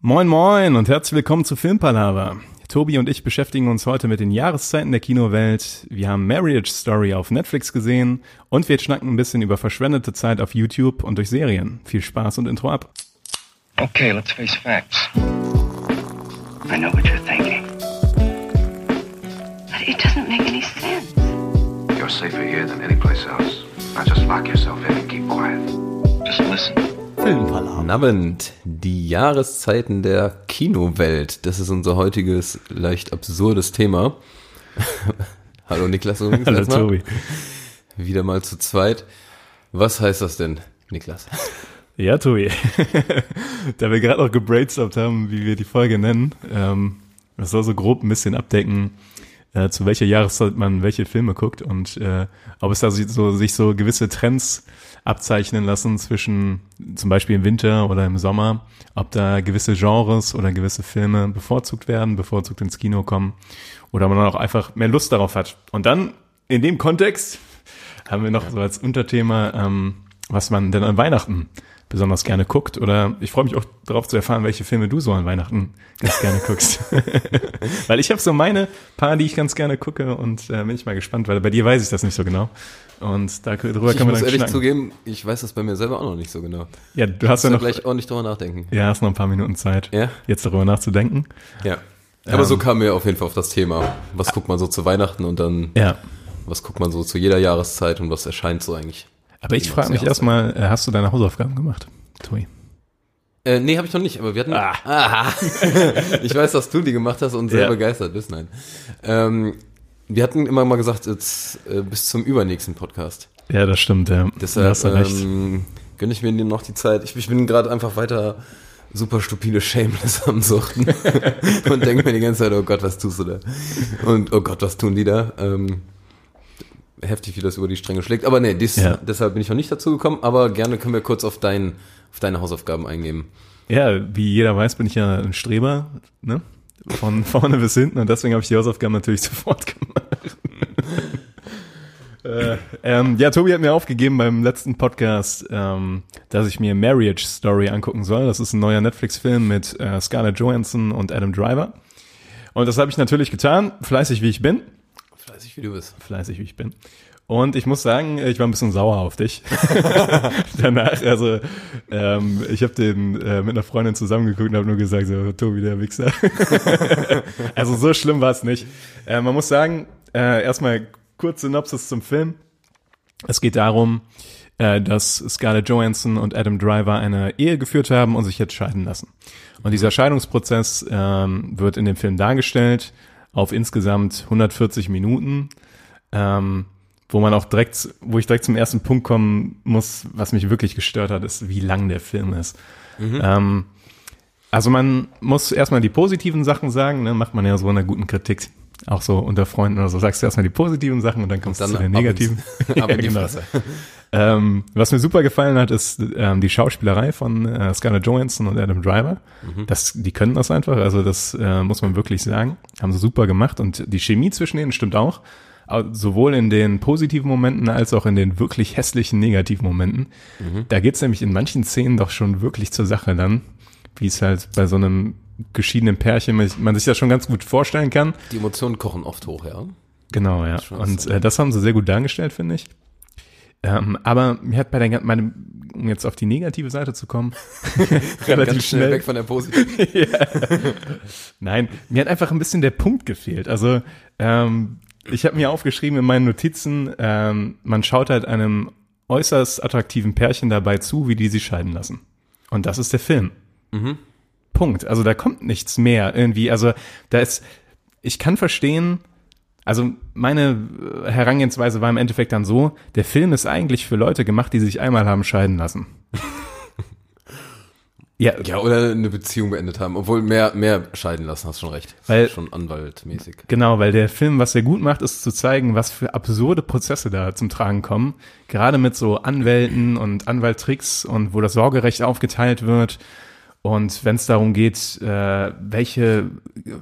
Moin moin und herzlich willkommen zu Filmpalava. Tobi und ich beschäftigen uns heute mit den Jahreszeiten der Kinowelt. Wir haben Marriage Story auf Netflix gesehen und wir schnacken ein bisschen über verschwendete Zeit auf YouTube und durch Serien. Viel Spaß und Intro ab. Okay, let's face facts. I know what you're thinking. But it doesn't make any sense. You're safer here than any place else. Now just lock yourself in and keep quiet. Just listen. Guten Abend, die Jahreszeiten der Kinowelt. Das ist unser heutiges, leicht absurdes Thema. Hallo Niklas übrigens Hallo. Tobi. Wieder mal zu zweit. Was heißt das denn, Niklas? Ja, Tobi. da wir gerade noch gebrainstormt haben, wie wir die Folge nennen, ähm, das soll so grob ein bisschen abdecken, äh, zu welcher Jahreszeit man welche Filme guckt und äh, ob es da so, sich so gewisse Trends abzeichnen lassen zwischen zum Beispiel im Winter oder im Sommer, ob da gewisse Genres oder gewisse Filme bevorzugt werden, bevorzugt ins Kino kommen oder man auch einfach mehr Lust darauf hat. Und dann in dem Kontext haben wir noch so als Unterthema, ähm, was man denn an Weihnachten besonders gerne guckt. Oder ich freue mich auch darauf zu erfahren, welche Filme du so an Weihnachten ganz gerne guckst. weil ich habe so meine paar, die ich ganz gerne gucke und äh, bin ich mal gespannt, weil bei dir weiß ich das nicht so genau. Und da, darüber Ich kann man muss dann ehrlich schnacken. zugeben, ich weiß das bei mir selber auch noch nicht so genau. Ja, du hast ja noch, gleich ordentlich drüber nachdenken. ja, hast noch ein paar Minuten Zeit, Ja? jetzt darüber nachzudenken. Ja. Aber so Ähm. kamen wir auf jeden Fall auf das Thema. Was guckt man so zu Weihnachten und dann, Ja. was guckt man so zu jeder Jahreszeit und was erscheint so eigentlich? Aber ich frage mich erstmal, äh, hast du deine Hausaufgaben gemacht, Tobi? Äh, nee, habe ich noch nicht, aber wir hatten. Ah. Aha. ich weiß, dass du die gemacht hast und sehr Ja. begeistert bist. Nein. Ähm, wir hatten immer mal gesagt, jetzt äh, bis zum übernächsten Podcast. Ja, das stimmt, ja. Deshalb da hast du recht. ähm, gönne ich mir noch die Zeit. Ich, ich bin gerade einfach weiter super stupide Shameless am Suchten und denke mir die ganze Zeit, oh Gott, was tust du da? Und oh Gott, was tun die da? Ähm, heftig, wie das über die Stränge schlägt. Aber nee, dies, Ja. deshalb bin ich noch nicht dazu gekommen. Aber gerne können wir kurz auf, dein, auf deine Hausaufgaben eingehen. Ja, wie jeder weiß, bin ich ja ein Streber, ne? Von vorne bis hinten und deswegen habe ich die Hausaufgaben natürlich sofort gemacht. äh, ähm, ja, Tobi hat mir aufgegeben beim letzten Podcast, ähm, dass ich mir Marriage Story angucken soll. Das ist ein neuer Netflix-Film mit äh, Scarlett Johansson und Adam Driver. Und das habe ich natürlich getan, fleißig wie ich bin. Fleißig, wie du bist. Fleißig wie ich bin. Und ich muss sagen, ich war ein bisschen sauer auf dich. Danach, also ähm, ich habe den äh, mit einer Freundin zusammengeguckt und habe nur gesagt, so, Tobi, der Wichser. also so schlimm war es nicht. Äh, man muss sagen, äh, erstmal kurz Synopsis zum Film. Es geht darum, äh, dass Scarlett Johansson und Adam Driver eine Ehe geführt haben und sich jetzt scheiden lassen. Und dieser Scheidungsprozess ähm, wird in dem Film dargestellt auf insgesamt 140 Minuten, ähm, wo man auch direkt, wo ich direkt zum ersten Punkt kommen muss, was mich wirklich gestört hat, ist, wie lang der Film ist. Ähm, also man muss erstmal die positiven Sachen sagen, ne, macht man ja so in einer guten Kritik, auch so unter Freunden oder so, sagst du erstmal die positiven Sachen und dann kommst du Dann zu den ins- negativen. ab in die genau. Ähm, was mir super gefallen hat, ist ähm, die Schauspielerei von äh, Scarlett Johansson und Adam Driver. Das, die können das einfach, also das äh, muss man wirklich sagen. Haben sie super gemacht und die Chemie zwischen denen stimmt auch. Au- Sowohl in den positiven Momenten als auch in den wirklich hässlichen negativen Momenten. Da geht's nämlich in manchen Szenen doch schon wirklich zur Sache dann, wie es halt bei so einem geschiedenen Pärchen man sich das schon ganz gut vorstellen kann. Die Emotionen kochen oft hoch, ja. Genau, ja. Und äh, das haben sie sehr gut dargestellt, finde ich. Ähm, aber mir hat bei der, meinem, um jetzt auf die negative Seite zu kommen, relativ Ganz schnell weg von der positiven. Nein, mir hat einfach ein bisschen der Punkt gefehlt. Also ähm, ich habe mir aufgeschrieben in meinen Notizen, ähm, man schaut halt einem äußerst attraktiven Pärchen dabei zu, wie die sich scheiden lassen. Und das ist der Film. Punkt. Also da kommt nichts mehr irgendwie. Also da ist, ich kann verstehen, also meine äh, Herangehensweise war im Endeffekt dann so, der Film ist eigentlich für Leute gemacht, die sich einmal haben scheiden lassen. ja, Ja, oder eine Beziehung beendet haben. Obwohl mehr, mehr scheiden lassen, hast schon recht. Das Weil- schon anwaltmäßig. Genau, weil der Film, was er gut macht, ist zu zeigen, was für absurde Prozesse da zum Tragen kommen. Gerade mit so Anwälten und Anwalttricks und wo das Sorgerecht aufgeteilt wird. Und wenn es darum geht, äh, welche,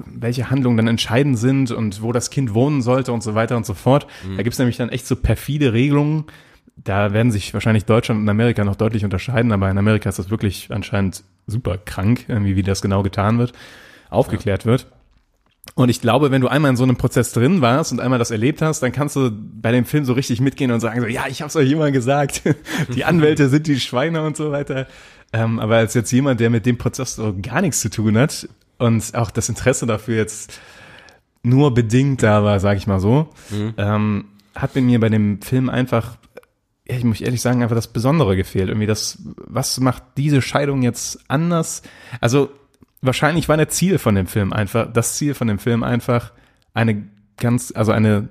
welche Handlungen dann entscheidend sind und wo das Kind wohnen sollte und so weiter und so fort. Da gibt's nämlich dann echt so perfide Regelungen. Da werden sich wahrscheinlich Deutschland und Amerika noch deutlich unterscheiden, aber in Amerika ist das wirklich anscheinend super krank, irgendwie, wie das genau getan wird, aufgeklärt wird. Und ich glaube, wenn du einmal in so einem Prozess drin warst und einmal das erlebt hast, dann kannst du bei dem Film so richtig mitgehen und sagen so, ja, ich hab's euch immer gesagt, die Anwälte sind die Schweine und so weiter. Ähm, aber als jetzt jemand, der mit dem Prozess so gar nichts zu tun hat und auch das Interesse dafür jetzt nur bedingt da war, sage ich mal so, ähm, hat bei mir bei dem Film einfach, ja, ich muss ehrlich sagen, einfach das Besondere gefehlt. Irgendwie das, was macht diese Scheidung jetzt anders? Also wahrscheinlich war der Ziel von dem Film einfach, das Ziel von dem Film einfach, eine ganz, also eine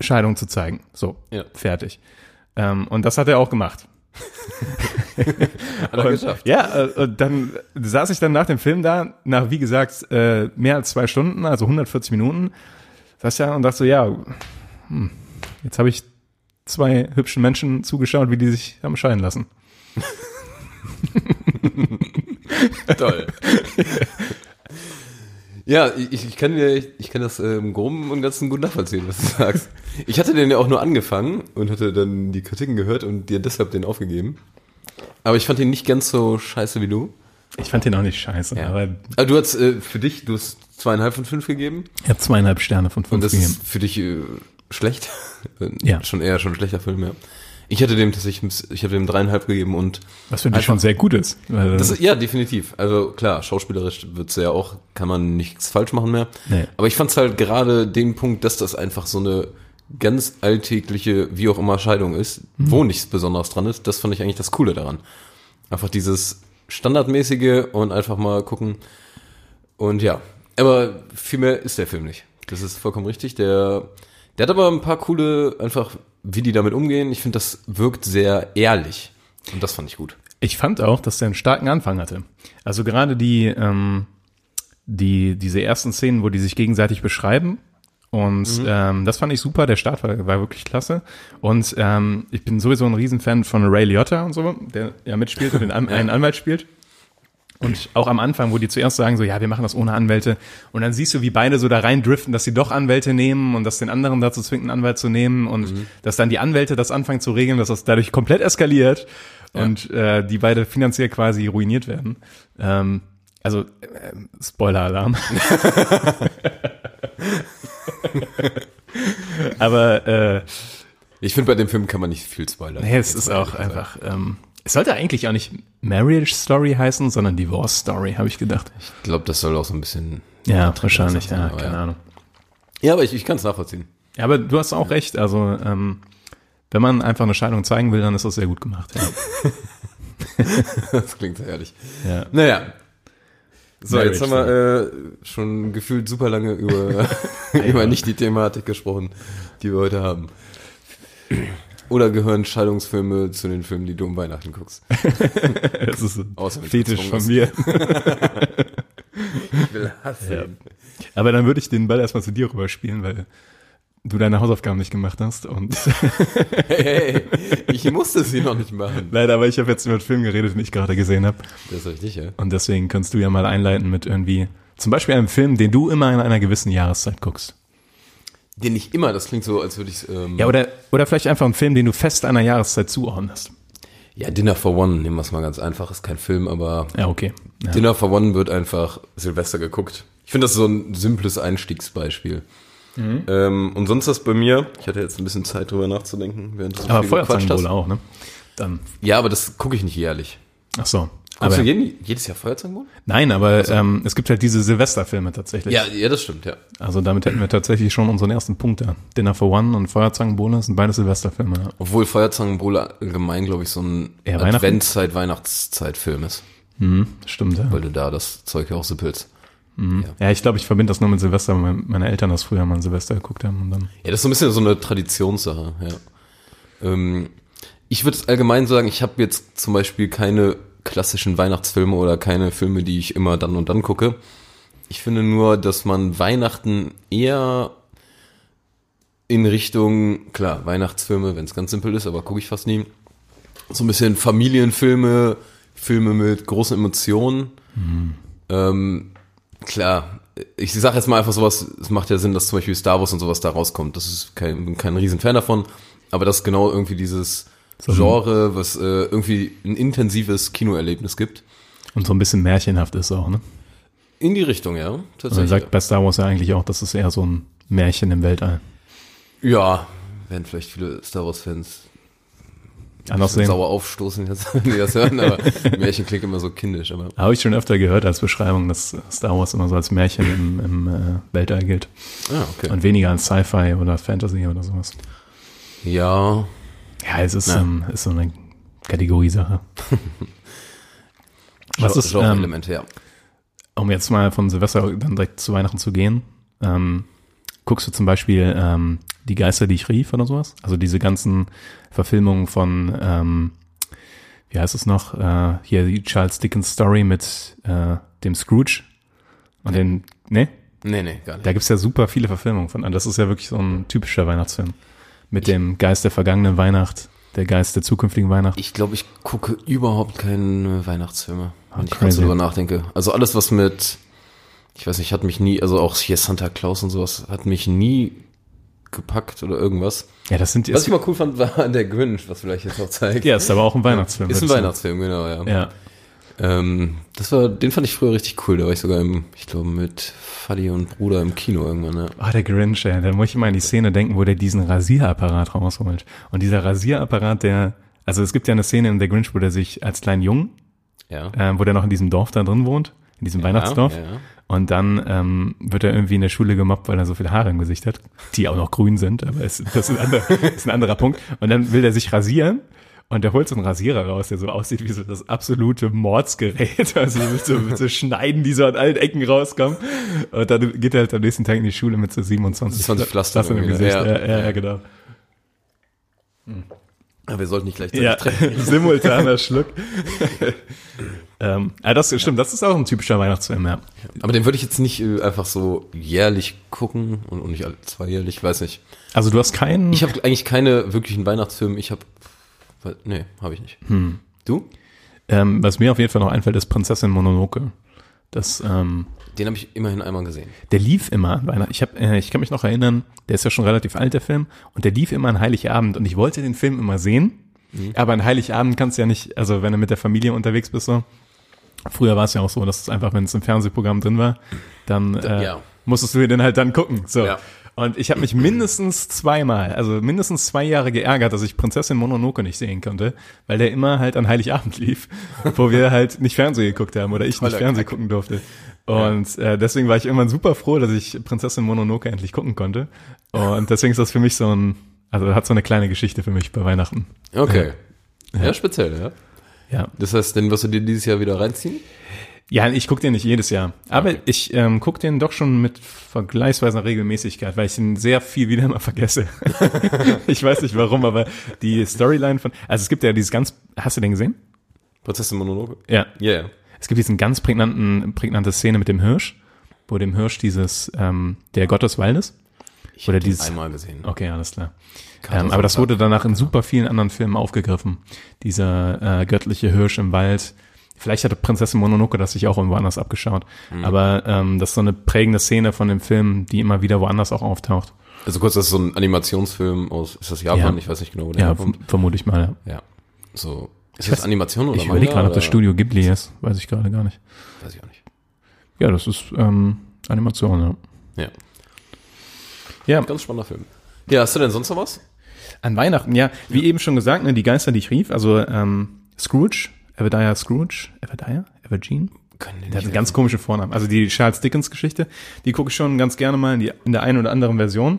Scheidung zu zeigen. So, Ja. fertig. Ähm, und das hat er auch gemacht. Hat er Und, geschafft. Ja, äh, und dann saß ich dann nach dem Film da, nach wie gesagt äh, mehr als zwei Stunden, also 140 Minuten, saß ja und dachte so, ja, hm, jetzt habe ich zwei hübschen Menschen zugeschaut, wie die sich haben scheiden lassen. Toll. Ja, ich, ich kann dir, ich kann das äh, im Groben und Ganzen gut nachvollziehen, was du sagst. Ich hatte den ja auch nur angefangen und hatte dann die Kritiken gehört und dir deshalb den aufgegeben. Aber ich fand ihn nicht ganz so scheiße wie du. Ich fand den auch nicht scheiße, aber Also du hast äh, für dich, du hast zweieinhalb von fünf gegeben ich habe zweieinhalb Sterne von und fünf das gegeben. ist für dich äh, schlecht. Ja. Schon eher schon ein schlechter Film, ja. Ich hatte dem tatsächlich, ich habe dem dreieinhalb gegeben und Was für dich schon sehr gut ist. Das, ja, definitiv. Also klar, schauspielerisch wird's ja auch, kann man nichts falsch machen mehr. Nee. Aber ich fand's halt gerade den Punkt, dass das einfach so eine ganz alltägliche, wie auch immer, Scheidung ist, wo nichts Besonderes dran ist, das fand ich eigentlich das Coole daran. Einfach dieses Standardmäßige und einfach mal gucken. Und ja, aber viel mehr ist der Film nicht. Das ist vollkommen richtig. Der, der hat aber ein paar coole, einfach, wie die damit umgehen. Ich finde, das wirkt sehr ehrlich. Und das fand ich gut. Ich fand auch, dass der einen starken Anfang hatte. Also gerade die, ähm, die, diese ersten Szenen, wo die sich gegenseitig beschreiben. Und ähm, das fand ich super. Der Start war, war wirklich klasse. Und ähm, ich bin sowieso ein Riesenfan von Ray Liotta und so, der ja mitspielt und den An einen Anwalt spielt. Und auch am Anfang, wo die zuerst sagen so, ja, wir machen das ohne Anwälte. Und dann siehst du, wie beide so da rein driften, dass sie doch Anwälte nehmen und das den anderen dazu zwingt, einen Anwalt zu nehmen und dass dann die Anwälte das anfangen zu regeln, dass das dadurch komplett eskaliert und äh, die beide finanziell quasi ruiniert werden. Ähm, also, äh, Spoiler-Alarm. Aber äh, Ich finde, bei dem Film kann man nicht viel spoilern. nee, es ist auch einfach. Ähm, es sollte eigentlich auch nicht Marriage Story heißen, sondern Divorce Story, habe ich gedacht. Ich glaube, das soll auch so ein bisschen. Ja, wahrscheinlich, ja, aber keine ja. Ahnung. Ja, aber ich, ich kann es nachvollziehen. Ja, aber du hast auch recht. Also, ähm, wenn man einfach eine Scheidung zeigen will, dann ist das sehr gut gemacht. Ja. Das klingt sehr ehrlich. ja. Naja. So, Marriage jetzt haben wir äh, schon gefühlt super lange über, über nicht die Thematik gesprochen, die wir heute haben. Oder gehören Scheidungsfilme zu den Filmen, die du um Weihnachten guckst? Das ist ein Außer Fetisch von mir. Ich will hassen. Ja. Aber dann würde ich den Ball erstmal zu dir rüberspielen, weil du deine Hausaufgaben nicht gemacht hast. Und Hey, hey, ich musste sie noch nicht machen. leider, aber ich habe jetzt über einen Film geredet, den ich gerade gesehen habe. Das ist richtig, ja. Und deswegen kannst du ja mal einleiten mit irgendwie, zum Beispiel einem Film, den du immer in einer gewissen Jahreszeit guckst. Den nicht immer, das klingt so, als würde ich ähm, Ja, oder, oder vielleicht einfach einen Film, den du fest einer Jahreszeit zuordnest. ja, Dinner for One, nehmen wir es mal ganz einfach, ist kein Film, aber Ja, okay. Ja. Dinner for One wird einfach Silvester geguckt. Ich finde das so ein simples Einstiegsbeispiel. Mhm. Ähm, und sonst das bei mir, ich hatte jetzt ein bisschen Zeit drüber nachzudenken, während du so Aber Feuerzangenbowle auch, ne? Dann. Ja, aber das gucke ich nicht jährlich. Ach so. Guckst Aber, du jeden, jedes Jahr Feuerzangenbowle? nein, aber ähm, es gibt halt diese Silvesterfilme tatsächlich. Ja, ja, das stimmt, ja. Also damit hätten wir tatsächlich schon unseren ersten Punkt da. Dinner for One und Feuerzangenbowle sind beide Silvesterfilme. Ja. Obwohl Feuerzangenbowle allgemein, glaube ich, so ein Eher Weihnachten? Adventszeit, Weihnachtszeit-Film ist. Mhm, stimmt, ja. Weil du da das Zeug ja auch sippelst. Ja, ich glaube, ich verbinde das nur mit Silvester, weil meine Eltern das früher mal Silvester geguckt haben und dann. Ja, das ist so ein bisschen so eine Traditionssache, ja. Ähm, ich würde allgemein sagen, ich habe jetzt zum Beispiel keine klassischen Weihnachtsfilme oder keine Filme, die ich immer dann und dann gucke. Ich finde nur, dass man Weihnachten eher in Richtung, klar, Weihnachtsfilme, wenn es ganz simpel ist, aber gucke ich fast nie. So ein bisschen Familienfilme, Filme mit großen Emotionen. Ähm, klar, ich sage jetzt mal einfach sowas, es macht ja Sinn, dass zum Beispiel Star Wars und sowas da rauskommt. Das ist kein, kein Riesenfan davon, aber das ist genau irgendwie dieses Genre, was äh, irgendwie ein intensives Kinoerlebnis gibt. Und so ein bisschen märchenhaft ist auch, ne? In die Richtung, ja. Also Tatsächlich. sagt bei Star Wars ja eigentlich auch, das ist eher so ein Märchen im Weltall. ja, werden vielleicht viele Star Wars-Fans Anders sehen. sauer aufstoßen jetzt, wenn die das hören, aber Märchen klingt immer so kindisch, aber Habe ich schon öfter gehört als Beschreibung, dass Star Wars immer so als Märchen im, im äh, Weltall gilt. ah, okay. Und weniger als Sci-Fi oder Fantasy oder sowas. ja, Ja, es ist, ähm, ist so eine Kategoriesache. Was ist, ähm, ja. um jetzt mal von Silvester dann direkt zu Weihnachten zu gehen, ähm, guckst du zum Beispiel ähm, Die Geister, die ich rief oder sowas? Also diese ganzen Verfilmungen von, ähm, wie heißt es noch, äh, hier die Charles Dickens Story mit äh, dem Scrooge und den, ne? Nee, nee, gar nicht. Da gibt's ja super viele Verfilmungen von. Und das ist ja wirklich so ein typischer Weihnachtsfilm. Mit dem Geist der vergangenen Weihnacht, der Geist der zukünftigen Weihnacht. Ich glaube, ich gucke überhaupt keine Weihnachtsfilme, wenn ich crazy. gerade so drüber nachdenke. Also alles, was mit, ich weiß nicht, hat mich nie, also auch hier Santa Claus und sowas, hat mich nie gepackt oder irgendwas. Ja, das sind Was ich mal cool fand, war der Grinch, was vielleicht jetzt noch zeigt. ja, ist aber auch ein Weihnachtsfilm. Ist ein ich. Weihnachtsfilm, genau, ja. Ja. Ähm, das war, den fand ich früher richtig cool. Da war ich sogar im, ich glaube, mit Fadi und Bruder im Kino irgendwann, ne? Ah, der Grinch, ey, da muss ich immer an die Szene denken, wo der diesen Rasierapparat rausholt. Und dieser Rasierapparat, der, also es gibt ja eine Szene in der Grinch, wo der sich als kleinen Jungen, Ja. äh, wo der noch in diesem Dorf da drin wohnt, in diesem Weihnachtsdorf. ja, ja. Und dann ähm, wird er irgendwie in der Schule gemobbt, weil er so viele Haare im Gesicht hat, die auch noch grün sind, aber es, das, ist ein anderer, ist ein anderer Punkt. Und dann will er sich rasieren und der holt so einen Rasierer raus, der so aussieht wie so das absolute Mordsgerät, also mit so, mit so Schneiden, die so an allen Ecken rauskommen. Und dann geht er halt am nächsten Tag in die Schule mit so 27 20 Pflastern im irgendwie, Gesicht. ja. Ja, ja, genau. Aber wir sollten nicht gleichzeitig Ja, treffen. simultaner Schluck. ähm, ja, das stimmt, das ist auch ein typischer Weihnachtsfilm, ja. Aber den würde ich jetzt nicht äh, einfach so jährlich gucken und, und nicht alle zweijährlich, weiß nicht. Also du hast keinen... Ich habe eigentlich keine wirklichen Weihnachtsfilme. Ich habe, nee, habe ich nicht. Hm. Du? Ähm, was mir auf jeden Fall noch einfällt, ist Prinzessin Mononoke. Das, ähm, Den habe ich immerhin einmal gesehen. der lief immer an Weihnachten. Ich, hab, äh, ich kann mich noch erinnern, der ist ja schon relativ alt, der Film, und der lief immer an Heiligabend. Und ich wollte den Film immer sehen, aber an Heiligabend kannst du ja nicht, also wenn du mit der Familie unterwegs bist, so. Früher war es ja auch so, dass es einfach, wenn es im Fernsehprogramm drin war, dann äh, ja. musstest du den halt dann gucken. So. Ja. Und ich habe mich mindestens zweimal, also mindestens zwei Jahre geärgert, dass ich Prinzessin Mononoke nicht sehen konnte, weil der immer halt an Heiligabend lief, wo wir halt nicht Fernsehen geguckt haben oder ich nicht Fernsehen Kack. gucken durfte. Und äh, deswegen war ich irgendwann super froh, dass ich Prinzessin Mononoke endlich gucken konnte. Und deswegen ist das für mich so ein, also hat so eine kleine Geschichte für mich bei Weihnachten. Okay. Ja, speziell, ja. Ja, Das heißt, den wirst du dir dieses Jahr wieder reinziehen? Ja ich gucke den nicht jedes Jahr, aber Okay. ich ähm, gucke den doch schon mit vergleichsweise Regelmäßigkeit, weil ich ihn sehr viel wieder mal vergesse. ich weiß nicht warum, aber die Storyline von, also es gibt ja dieses ganz, hast du den gesehen? Prinzessin Mononoke? Ja. Ja, yeah. Es gibt diesen ganz prägnanten, prägnante Szene mit dem Hirsch, wo dem Hirsch dieses, ähm, der Gott des Waldes. Ich Oder dieses- einmal gesehen. Okay, alles klar. Ähm, aber das wurde danach in super vielen anderen Filmen aufgegriffen. Dieser äh, göttliche Hirsch im Wald. Vielleicht hatte Prinzessin Mononoke das sich auch irgendwo anders abgeschaut. Mhm. Aber ähm, das ist so eine prägende Szene von dem Film, die immer wieder woanders auch auftaucht. Also kurz, das ist so ein Animationsfilm aus, ist das Japan? Ja. Ich weiß nicht genau, wo der Ja, herkommt. vermute ich mal. Ja. Ja. So. Ist Ich das weiß- Animation oder Ich überlege gerade, ob das Studio Ghibli ist. Weiß ich gerade gar nicht. Weiß ich auch nicht. Ja, das ist ähm, Animation, ja. Ja. Ja, Ganz spannender Film. Ja, hast du denn sonst noch was? An Weihnachten, ja, wie eben schon gesagt, ne, die Geister, die ich rief, also ähm, Scrooge, Everdiah Scrooge, Everdiah, Evergene, Können der hat einen ganz komischen Vornamen. Also die Charles Dickens Geschichte, die gucke ich schon ganz gerne mal in, die, in der einen oder anderen Version.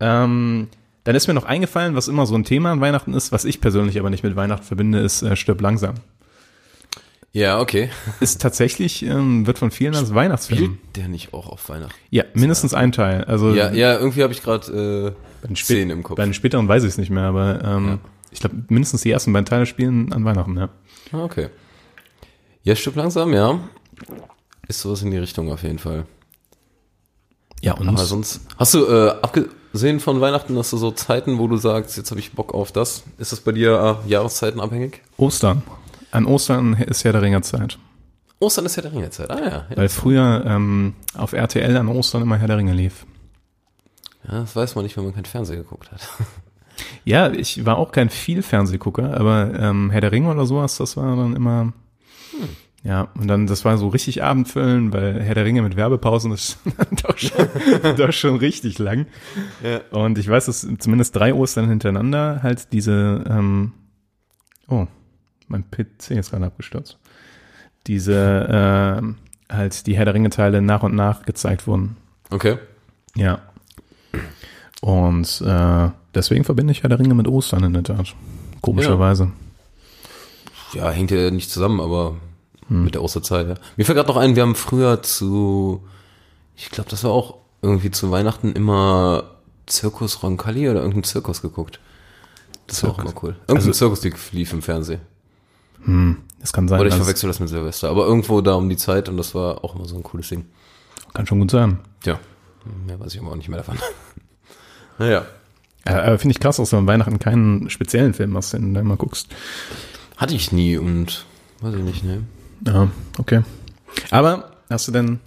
Ähm, dann ist mir noch eingefallen, was immer so ein Thema an Weihnachten ist, was ich persönlich aber nicht mit Weihnachten verbinde, ist äh, Stirb langsam. Ja, okay. Ist tatsächlich, ähm, wird von vielen als Weihnachtsfilm. Spielt der nicht auch auf Weihnachten? Ja, mindestens ein Teil. Also Ja, ja, irgendwie habe ich gerade äh, Szenen im Kopf. Bei den späteren weiß ich es nicht mehr, aber ähm, ich glaube, mindestens die ersten beiden Teile spielen an Weihnachten, ja. Ah, okay. Ja, stimmt langsam, ja. Ist sowas in die Richtung auf jeden Fall. Ja, und Aber sonst. Hast du, äh, abgesehen von Weihnachten, hast du so Zeiten, wo du sagst, jetzt habe ich Bock auf das? Ist das bei dir äh, Jahreszeiten abhängig? Ostern. An Ostern ist ja der Ringerzeit. Ostern ist ja der Ringezeit. Ah ja. Ja, Weil früher ähm, auf RTL an Ostern immer Herr der Ringe lief. ja das weiß man nicht, wenn man kein Fernseher geguckt hat. Ja, ich war auch kein viel Fernsehgucker, aber ähm, Herr der Ringe oder sowas, das war dann immer, Ja, und dann, das war so richtig Abendfüllen, weil Herr der Ringe mit Werbepausen ist doch schon, doch schon richtig lang. Ja. Und ich weiß, dass zumindest drei Ostern hintereinander halt diese, ähm, oh, mein PC ist gerade abgestürzt. Diese, ähm, halt die Herr der Ringe Teile nach und nach gezeigt wurden. Okay. Ja. Und äh, deswegen verbinde ich Herr der Ringe mit Ostern in der Tat. Komischerweise. Ja, hängt ja nicht zusammen, aber mit der Osterzeit, ja. Mir fällt gerade noch ein, wir haben früher zu, ich glaube, das war auch irgendwie zu Weihnachten immer Zirkus Roncalli oder irgendein Zirkus geguckt. Das war auch immer cool. Irgendein Also- Zirkus, die lief im Fernsehen. Das kann sein. Oder ich verwechsel das mit Silvester. Aber irgendwo da um die Zeit und das war auch immer so ein cooles Ding. kann schon gut sein. Tja, mehr weiß ich aber auch nicht mehr davon. naja. Ja, aber finde ich krass, dass du an Weihnachten keinen speziellen Film hast, den du da immer guckst. Hatte ich nie und weiß ich nicht, ne? Ja, okay. Aber hast du denn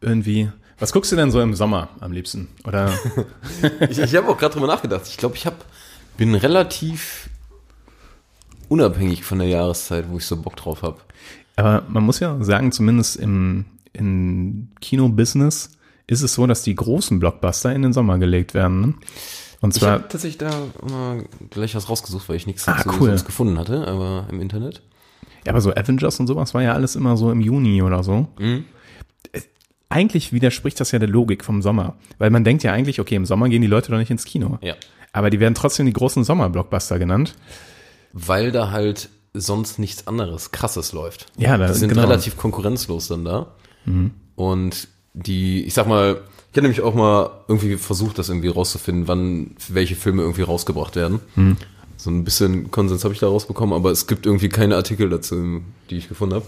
irgendwie, was guckst du denn so im Sommer am liebsten? Oder Ich, ich habe auch gerade drüber nachgedacht. Ich glaube, ich hab, bin relativ unabhängig von der Jahreszeit, wo ich so Bock drauf habe. aber man muss ja sagen, zumindest im, im Kino-Business ist es so, dass die großen Blockbuster in den Sommer gelegt werden. Ne? Und Ich zwar, habe tatsächlich da mal gleich was rausgesucht, weil ich nichts Ah, dazu cool. gefunden hatte, aber im Internet. ja, aber so Avengers und sowas war ja alles immer so im Juni oder so. Mhm. Äh, Eigentlich widerspricht das ja der Logik vom Sommer. Weil man denkt ja eigentlich, okay, im Sommer gehen die Leute doch nicht ins Kino. Ja. Aber die werden trotzdem die großen Sommerblockbuster genannt. Weil da halt sonst nichts anderes krasses läuft. Ja, da- die sind genau. relativ konkurrenzlos dann da. Und die, ich sag mal, ich habe nämlich auch mal irgendwie versucht, das irgendwie rauszufinden, wann welche Filme irgendwie rausgebracht werden. So ein bisschen Konsens habe ich da rausbekommen, aber es gibt irgendwie keine Artikel dazu, die ich gefunden habe.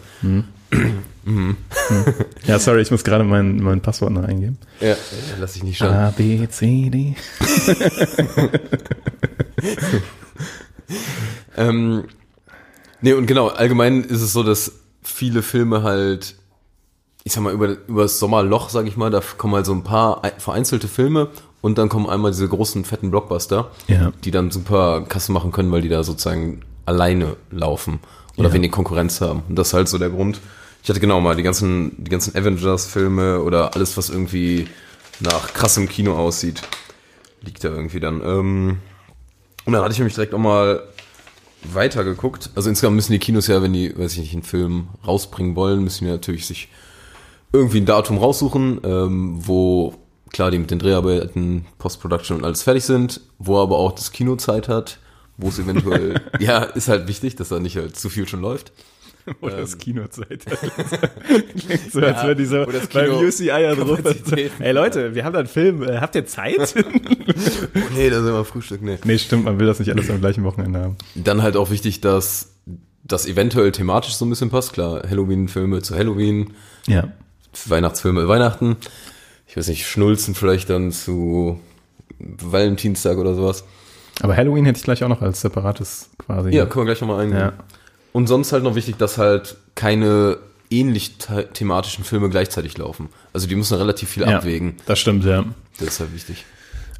Ja, sorry, ich muss gerade mein, mein Passwort noch eingeben. Ja, lass ich nicht schauen. A, B, C, D. Ähm, nee, und genau, allgemein ist es so, dass viele Filme halt, ich sag mal, über, über das Sommerloch, sag ich mal, da kommen halt so ein paar ein- vereinzelte Filme und dann kommen einmal diese großen, fetten Blockbuster, Ja. die dann super Kassen machen können, weil die da sozusagen alleine laufen oder Ja. wenig Konkurrenz haben. Und das ist halt so der Grund. Ich hatte genau mal die ganzen, die ganzen Avengers-Filme oder alles, was irgendwie nach krassem Kino aussieht, liegt da irgendwie dann. Ähm, und dann hatte ich nämlich direkt auch mal weitergeguckt. Also insgesamt müssen die Kinos ja, wenn die, weiß ich nicht, einen Film rausbringen wollen, müssen die natürlich sich irgendwie ein Datum raussuchen, ähm, wo klar die mit den Dreharbeiten, Post-Production und alles fertig sind, wo aber auch das Kino Zeit hat, wo es eventuell, ja, ist halt wichtig, dass da nicht halt zu viel schon läuft. Oder das Kinozeit. Klingt so, als wäre dieser das beim Kino UCI ja drauf. Hey Leute, wir haben da einen Film. Äh, habt ihr Zeit? Oh nee, da sind wir Frühstück, nee. nee, stimmt, man will das nicht alles am gleichen Wochenende haben. Dann halt auch wichtig, dass das eventuell thematisch so ein bisschen passt. Klar, Halloween-Filme zu Halloween, Ja. Weihnachtsfilme Weihnachten. Ich weiß nicht, Schnulzen vielleicht dann zu Valentinstag oder sowas. Aber Halloween hätte ich gleich auch noch als separates quasi. Ja, können wir gleich nochmal eingehen. Ja. Und sonst halt noch wichtig, dass halt keine ähnlich the thematischen Filme gleichzeitig laufen. Also die müssen relativ viel ja. abwägen. Das stimmt, ja. Das ist halt wichtig.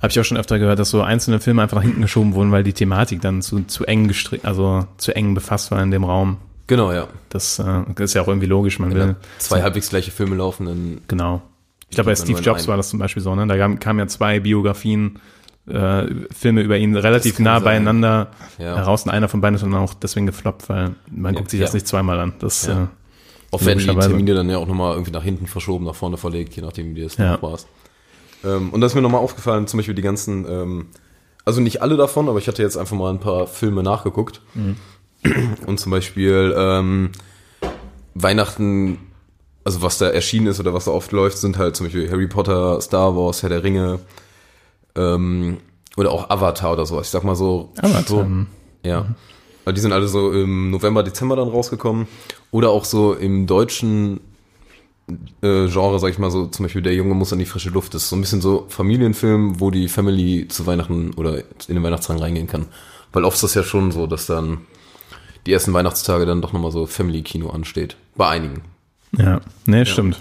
Habe ich auch schon öfter gehört, dass so einzelne Filme einfach nach hinten geschoben wurden, weil die Thematik dann zu, zu eng gestrickt, also zu eng befasst war in dem Raum. Genau, ja. Das, äh, das ist ja auch irgendwie logisch, man will. zwei halbwegs gleiche Filme laufen, dann Genau. Ich glaube, bei Steve Jobs war das zum Beispiel so, ne? Da kam- kamen ja zwei Biografien, äh, Filme über ihn relativ Das nah sein. beieinander Ja. heraus und einer von beiden ist dann auch deswegen gefloppt, weil man Ja, guckt sich das ja. nicht zweimal an. Das, Ja. äh, Oft werden die. Termine dann ja auch nochmal irgendwie nach hinten verschoben, nach vorne verlegt, je nachdem, wie das Ja. noch warst. Ähm, und da ist mir nochmal aufgefallen, zum Beispiel die ganzen, ähm, also nicht alle davon, aber ich hatte jetzt einfach mal ein paar Filme nachgeguckt. Mhm. Und zum Beispiel ähm, Weihnachten, also was da erschienen ist oder was da oft läuft, sind halt zum Beispiel Harry Potter, Star Wars, Herr der Ringe ähm, oder auch Avatar oder sowas. Ich sag mal so. Avatar, so mhm. ja. Weil die sind alle so im November, Dezember dann rausgekommen. Oder auch so im deutschen äh, Genre, sag ich mal so, zum Beispiel Der Junge muss an die frische Luft. Das ist so ein bisschen so Familienfilm, wo die Family zu Weihnachten oder in den Weihnachtstagen reingehen kann. Weil oft ist das ja schon so, dass dann die ersten Weihnachtstage dann doch nochmal so Family-Kino ansteht. Bei einigen. ja, nee, stimmt.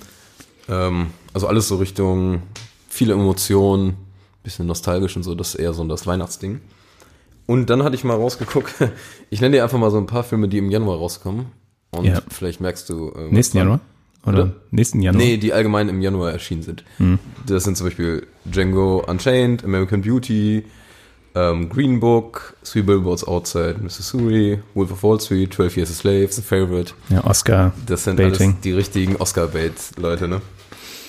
Ähm, also alles so Richtung viele Emotionen, bisschen nostalgisch und so, das ist eher so das Weihnachtsding. Und dann hatte ich mal rausgeguckt, ich nenne dir einfach mal so ein paar Filme, die im Januar rauskommen. Und Ja. vielleicht merkst du. äh, Nächsten. Januar? Oder? Oder? Nächsten Januar? Nee, die allgemein im Januar erschienen sind. Das sind zum Beispiel Django Unchained, American Beauty, ähm, Green Book, Three Billboards Outside Missouri, Wolf of Wall Street, 12 Years a Slave, The Favorite. Ja, Oscar. Das sind Baiting. alles die richtigen Oscar-Bait-Leute, ne?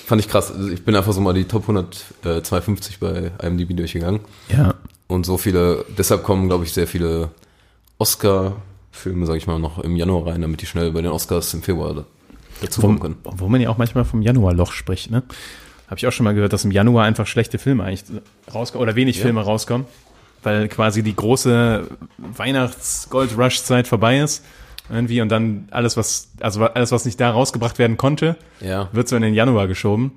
Fand ich krass. Also ich bin einfach so mal die Top 152 bei IMDb durchgegangen. Ja. Und so viele, deshalb kommen, glaube ich, sehr viele Oscar-Filme, sage ich mal, noch im Januar rein, damit die schnell bei den Oscars im Februar da- dazu kommen können. wo man ja auch manchmal vom Januarloch spricht, ne? Habe ich auch schon mal gehört, dass im Januar einfach schlechte Filme eigentlich rauskommen oder wenig Filme rauskommen, weil quasi die große Weihnachts-Gold-Rush-Zeit vorbei ist. Irgendwie und dann alles, was, also alles, was nicht da rausgebracht werden konnte, Ja. wird so in den Januar geschoben.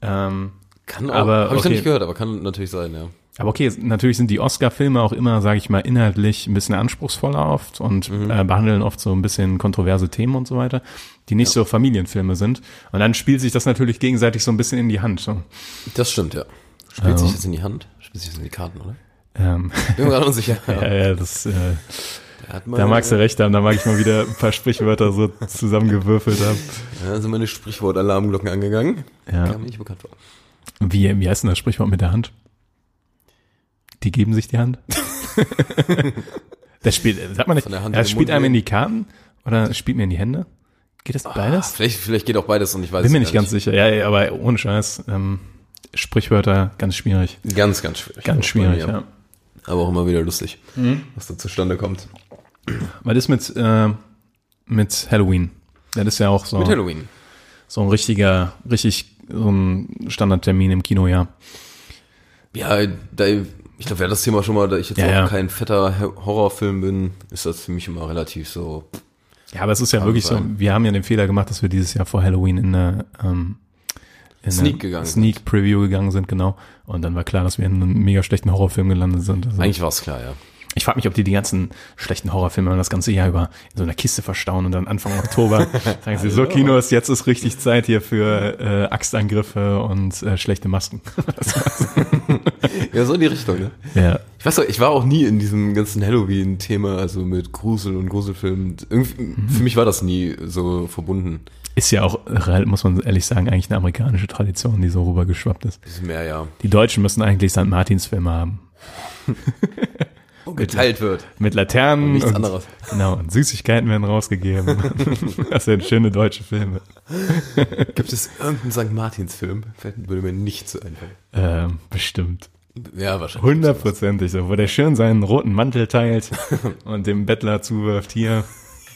Ähm, Kann auch. Aber, Habe ich noch nicht gehört, aber kann natürlich sein, ja. aber okay, natürlich sind die Oscar-Filme auch immer, sage ich mal, inhaltlich ein bisschen anspruchsvoller oft und äh, behandeln oft so ein bisschen kontroverse Themen und so weiter, die nicht so Familienfilme sind. Und dann spielt sich das natürlich gegenseitig so ein bisschen in die Hand. So. Das stimmt, ja. Spielt Also- sich das in die Hand? Spielt sich das in die Karten, oder? Ähm, Bin mir gerade unsicher. ja, ja, das, äh, Da, da magst du recht haben, da mag ich mal wieder ein paar Sprichwörter so zusammengewürfelt haben. Da sind meine Sprichwort-Alarmglocken angegangen. Ja. Kam nicht bekannt vor. Wie, wie heißt denn das Sprichwort mit der Hand? Die geben sich die Hand? das spielt, sagt man nicht, ja, den spielt einem in die Karten oder spielt mir in die Hände? Geht das Ah, beides? vielleicht, vielleicht geht auch beides und ich weiß Bin mir nicht ganz sicher. Ja, ja, aber ohne Scheiß, ähm, Sprichwörter ganz schwierig. Ganz, ganz schwierig. Ganz schwierig, ja. Aber auch immer wieder lustig, Mhm. was da zustande kommt. Was ist mit, äh, mit Halloween? Das ist ja auch so, Mit Halloween. so ein richtiger, richtig so ein Standardtermin im Kino, ja. Ja, da, ich glaube, hatten das Thema schon mal, da ich jetzt Ja, auch ja. kein fetter Ho- Horrorfilm bin, ist das für mich immer relativ so. Ja, aber es ist ja wirklich so, sein. wir haben ja den Fehler gemacht, dass wir dieses Jahr vor Halloween in eine, ähm, Sneak gegangen Sneak Preview gegangen sind, genau. Und dann war klar, dass wir in einem mega schlechten Horrorfilm gelandet sind. Also Eigentlich war es klar, ja. ich frage mich, ob die die ganzen schlechten Horrorfilme das ganze Jahr über in so einer Kiste verstauen und dann Anfang Oktober sagen sie, so Kinos, jetzt ist richtig Zeit hier für äh, Axtangriffe und äh, schlechte Masken. Ja, so in die Richtung, ne? ja. Ich weiß auch, ich war auch nie in diesem ganzen Halloween-Thema, also mit Grusel und Gruselfilmen. Irgendwie, Mhm. Für mich war das nie so verbunden. Ist ja auch, äh, muss man ehrlich sagen, eigentlich eine amerikanische Tradition, die so rübergeschwappt ist. Ist mehr, ja. Die Deutschen müssen eigentlich St. Martins Filme haben. Geteilt wird. Mit Laternen Und nichts und, anderes. Genau, und Süßigkeiten werden rausgegeben. das sind schöne deutsche Filme. Gibt es irgendeinen St. Martins-Film? Würde mir nicht so einfallen. Ähm, bestimmt. Ja, wahrscheinlich. Hundertprozentig so, wo der schön seinen roten Mantel teilt und dem Bettler zuwirft, hier,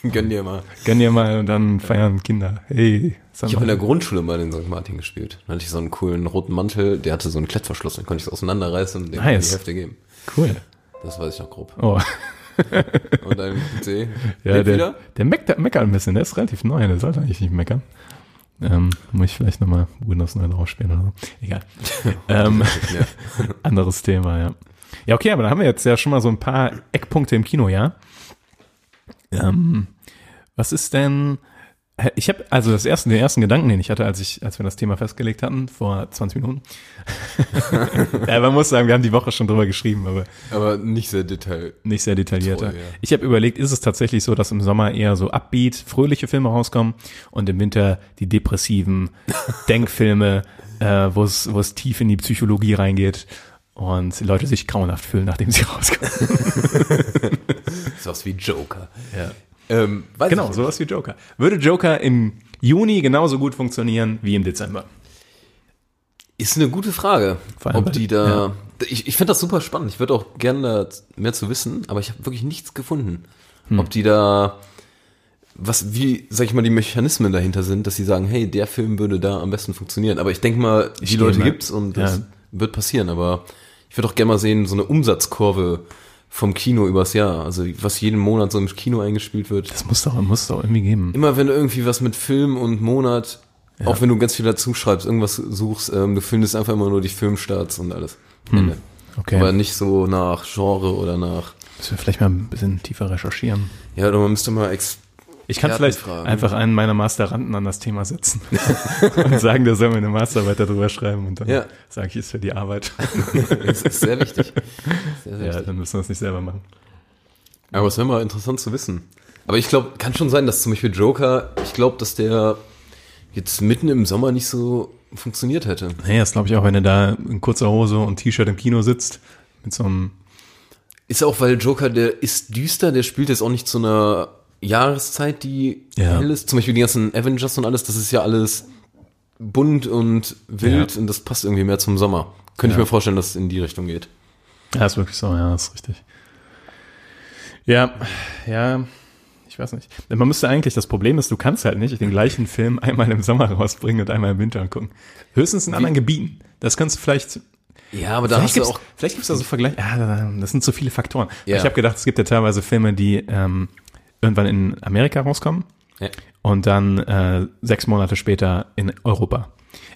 Gönn dir mal. gönn dir mal und dann feiern Kinder. Hey, St. Ich habe in der. Grundschule mal den St. Martin gespielt. Da hatte ich so einen coolen roten Mantel, der hatte so einen Klettverschluss, dann konnte ich es auseinanderreißen und dem Nice. die Hälfte geben. Cool. Das weiß ich noch grob. Oh, Und ein PC. ja, Lebt der, wieder? der meckert, meckert ein bisschen, der ist relativ neu, der sollte eigentlich nicht meckern. Ähm, muss ich vielleicht nochmal Windows 9 draufspielen oder so. Egal. ähm. Anderes Thema, ja. Ja, okay, aber da haben wir jetzt ja schon mal so ein paar Eckpunkte im Kino, ja. Ähm, was ist denn, ich habe also das erste, den ersten Gedanken, den ich hatte, als ich, als wir das Thema festgelegt hatten, vor 20 Minuten. ja, man muss sagen, wir haben die Woche schon drüber geschrieben, aber Aber nicht sehr detail. nicht sehr detailliert. Toll, ja. Ich habe überlegt, ist es tatsächlich so, dass im Sommer eher so upbeat, fröhliche Filme rauskommen und im Winter die depressiven Denkfilme, äh, wo es wo es tief in die Psychologie reingeht und Leute sich grauenhaft fühlen, nachdem sie rauskommen. Sowas wie Joker. Ja. Ähm, Genau, sowas wie Joker. Würde Joker im Juni genauso gut funktionieren wie im Dezember? Ist eine gute Frage, Vor allem ob die da. Ich, ich finde das super spannend. Ich würde auch gerne mehr zu wissen, aber ich habe wirklich nichts gefunden. Hm. Ob die da, was, wie, sag ich mal, die Mechanismen dahinter sind, dass sie sagen, hey, der Film würde da am besten funktionieren. Aber ich denke mal, die Ich Leute mal- gibt's und das ja. wird passieren. Aber ich würde auch gerne mal sehen, so eine Umsatzkurve vom Kino übers Jahr. Also was jeden Monat so im Kino eingespielt wird. Das muss doch, muss doch irgendwie geben. Immer wenn du irgendwie was mit Film und Monat, auch wenn du ganz viel dazu schreibst, irgendwas suchst, ähm, du findest einfach immer nur die Filmstarts und alles. Ende. Hm. Okay. Aber nicht so nach Genre oder nach. Müssen wir vielleicht mal ein bisschen tiefer recherchieren. Ja, oder man müsste mal ex. Ich kann vielleicht fragen. einfach einen meiner Masteranden an das Thema setzen und sagen, der soll mir eine Masterarbeit darüber schreiben und dann Ja. sage ich, ist für die Arbeit. Das ist sehr wichtig. Sehr, sehr ja, wichtig. dann müssen wir es nicht selber machen. Aber es wäre mal interessant zu wissen. Aber ich glaube, kann schon sein, dass zum Beispiel Joker, ich glaube, dass der jetzt mitten im Sommer nicht so funktioniert hätte. Nee, das glaube ich auch, wenn er da in kurzer Hose und T-Shirt im Kino sitzt, mit so einem, Ist auch, weil Joker, der ist düster, der spielt jetzt auch nicht zu einer Jahreszeit, die Ja. hell ist. Zum Beispiel die ganzen Avengers und alles, das ist ja alles bunt und wild Ja. und das passt irgendwie mehr zum Sommer. Könnte ich Ja. mir vorstellen, dass es in die Richtung geht. ja, ist wirklich so, ja, ist richtig. Ja, ja, ich weiß nicht. Man müsste eigentlich, das Problem ist, du kannst halt nicht den gleichen Film einmal im Sommer rausbringen und einmal im Winter angucken. Höchstens in anderen Gebieten. Das kannst du vielleicht Ja, aber da Vielleicht hast du auch vielleicht gibt's da so Vergleich. Ja, das sind so viele Faktoren. Ja. Ich habe gedacht, es gibt ja teilweise Filme, die ähm, irgendwann in Amerika rauskommen Ja. und dann äh, sechs Monate später in Europa.